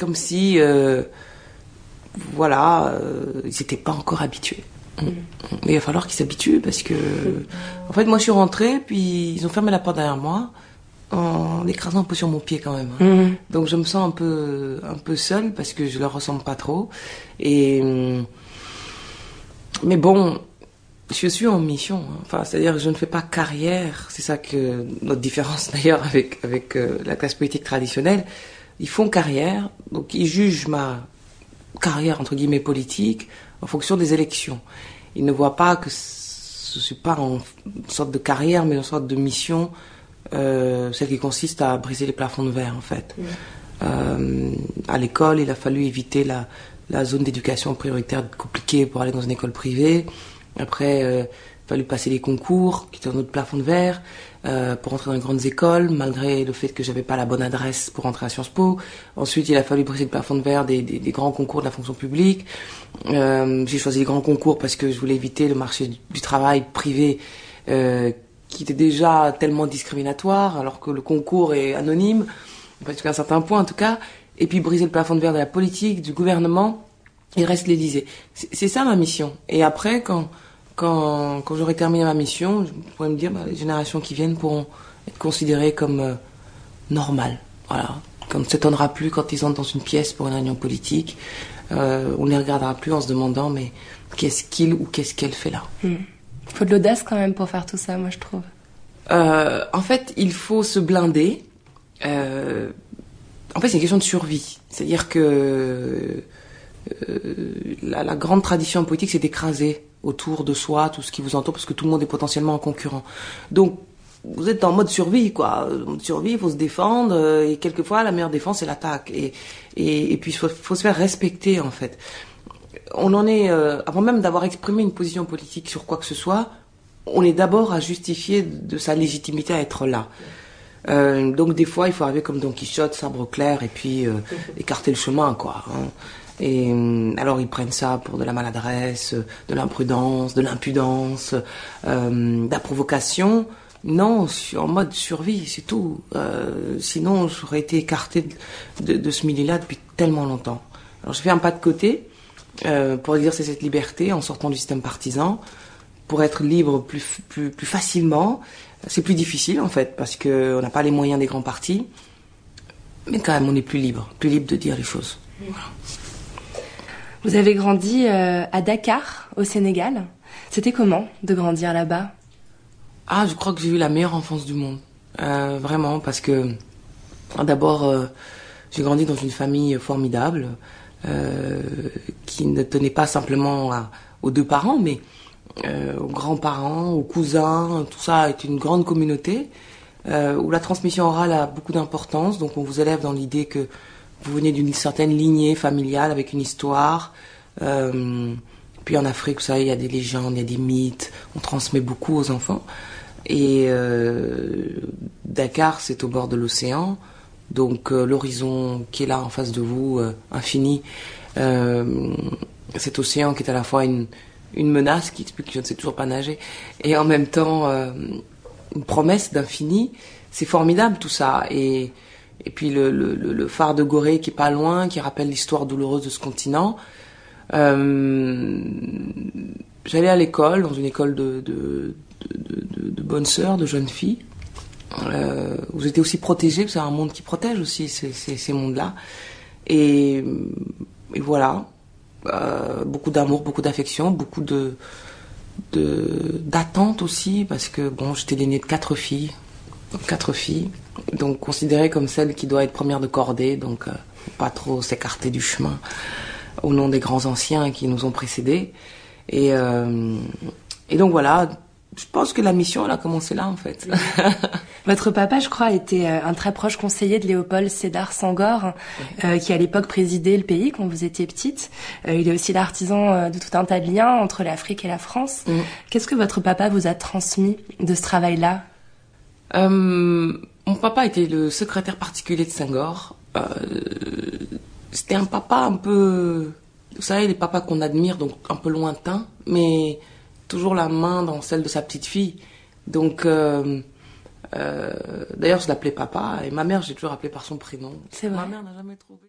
comme si, euh, voilà, euh, ils n'étaient pas encore habitués. Mais il va falloir qu'ils s'habituent parce que, en fait, moi je suis rentrée, puis ils ont fermé la porte derrière moi en écrasant un peu sur mon pied quand même. hein. Donc je me sens un peu, un peu seule parce que je leur ressemble pas trop. Et mais bon, je suis en mission. hein. Enfin, c'est-à-dire je ne fais pas carrière. C'est ça que notre différence d'ailleurs avec avec euh, la classe politique traditionnelle. Ils font carrière, donc ils jugent ma carrière entre guillemets politique en fonction des élections. Ils ne voient pas que je suis pas en sorte de carrière, mais en sorte de mission, euh, celle qui consiste à briser les plafonds de verre en fait. Euh, à l'école, il a fallu éviter la, la zone d'éducation prioritaire compliquée pour aller dans une école privée. Après, euh, fallu passer les concours, qui étaient un autre plafond de verre, euh, pour entrer dans les grandes écoles, malgré le fait que j'avais pas la bonne adresse pour entrer à Sciences Po. Ensuite, il a fallu briser le plafond de verre des, grands concours de la fonction publique. Euh, J'ai choisi les grands concours parce que je voulais éviter le marché du, travail privé, euh, qui était déjà tellement discriminatoire, alors que le concours est anonyme, jusqu'à un certain point en tout cas. Et puis briser le plafond de verre de la politique, du gouvernement, il reste l'Élysée. C'est ça ma mission. Et après, quand quand, quand j'aurai terminé ma mission, je pourrais me dire, bah, les générations qui viennent pourront être considérées comme euh, normales. Voilà. Qu'on ne s'étonnera plus quand ils entrent dans une pièce pour une réunion politique. Euh, on ne les regardera plus en se demandant, mais qu'est-ce qu'il ou qu'est-ce qu'elle fait là? Faut de l'audace quand même pour faire tout ça, moi je trouve. Euh, En fait, il faut se blinder. Euh, en fait, c'est une question de survie. C'est-à-dire que euh, la, la grande tradition politique, c'est d'écraser autour de soi tout ce qui vous entoure, parce que tout le monde est potentiellement un concurrent. Donc, vous êtes en mode survie, quoi. En mode survie, il faut se défendre, euh, et quelquefois, la meilleure défense, c'est l'attaque. Et, et, et puis, il faut, faut se faire respecter, en fait. On en est, euh, avant même d'avoir exprimé une position politique sur quoi que ce soit, on est d'abord à justifier de sa légitimité à être là. Euh, donc des fois, il faut arriver comme Don Quichotte, sabre clair, et puis euh, écarter le chemin, quoi. hein. Et euh, alors ils prennent ça pour de la maladresse, de l'imprudence, de l'impudence, euh, de la provocation. Non, en mode survie, c'est tout. Euh, sinon, j'aurais été écarté de, ce milieu-là depuis tellement longtemps. Alors je fais un pas de côté euh, pour exercer cette liberté en sortant du système partisan, pour être libre plus, facilement. C'est plus difficile en fait parce que on n'a pas les moyens des grands partis, mais quand même on est plus libre, plus libre de dire les choses. Vous avez grandi euh, à Dakar, au Sénégal. C'était comment de grandir là-bas? Ah, je crois que j'ai eu la meilleure enfance du monde, Euh, vraiment, parce que d'abord euh, j'ai grandi dans une famille formidable qui ne tenait pas simplement aux deux parents, mais aux grands-parents, aux cousins, tout ça est une grande communauté où la transmission orale a beaucoup d'importance. Donc on vous élève dans l'idée que vous venez d'une certaine lignée familiale avec une histoire. Euh, puis en Afrique, vous savez, il y a des légendes, il y a des mythes. On transmet beaucoup aux enfants. Et euh, Dakar, c'est au bord de l'océan. Donc euh, l'horizon qui est là en face de vous, euh, infini, euh, cet océan qui est à la fois une, menace qui explique que je ne sais toujours pas nager, et en même temps une promesse d'infini. C'est formidable tout ça. Et, et puis le, phare de Gorée qui est pas loin, qui rappelle l'histoire douloureuse de ce continent. Euh, J'allais à l'école, dans une école de, bonnes sœurs, de jeunes filles. Euh, vous étiez aussi protégés, c'est un monde qui protège aussi ces, mondes-là. Et, voilà, Euh, beaucoup d'amour, beaucoup d'affection, beaucoup de- d'attente aussi, parce que bon, j'étais l'aînée de quatre filles, quatre filles, donc considérée comme celle qui doit être première de cordée, donc euh, faut pas trop s'écarter du chemin au nom des grands anciens qui nous ont précédés. Et, euh, et donc voilà, je pense que la mission, elle a commencé là en fait. Votre papa, je crois, était euh, un très proche conseiller de Léopold Sédar Senghor, euh, qui à l'époque présidait le pays quand vous étiez petite. Euh, il est aussi l'artisan de tout un tas de liens entre l'Afrique et la France. Mm. Qu'est-ce que votre papa vous a transmis de ce travail-là? Mon papa était le secrétaire particulier de Senghor. Euh, C'était un papa un peu, vous savez, les papas qu'on admire, donc un peu lointain, mais toujours la main dans celle de sa petite fille. Donc, euh, euh, d'ailleurs, je l'appelais papa, et ma mère, j'ai toujours appelé par son prénom. C'est vrai. Ma mère n'a jamais trouvé.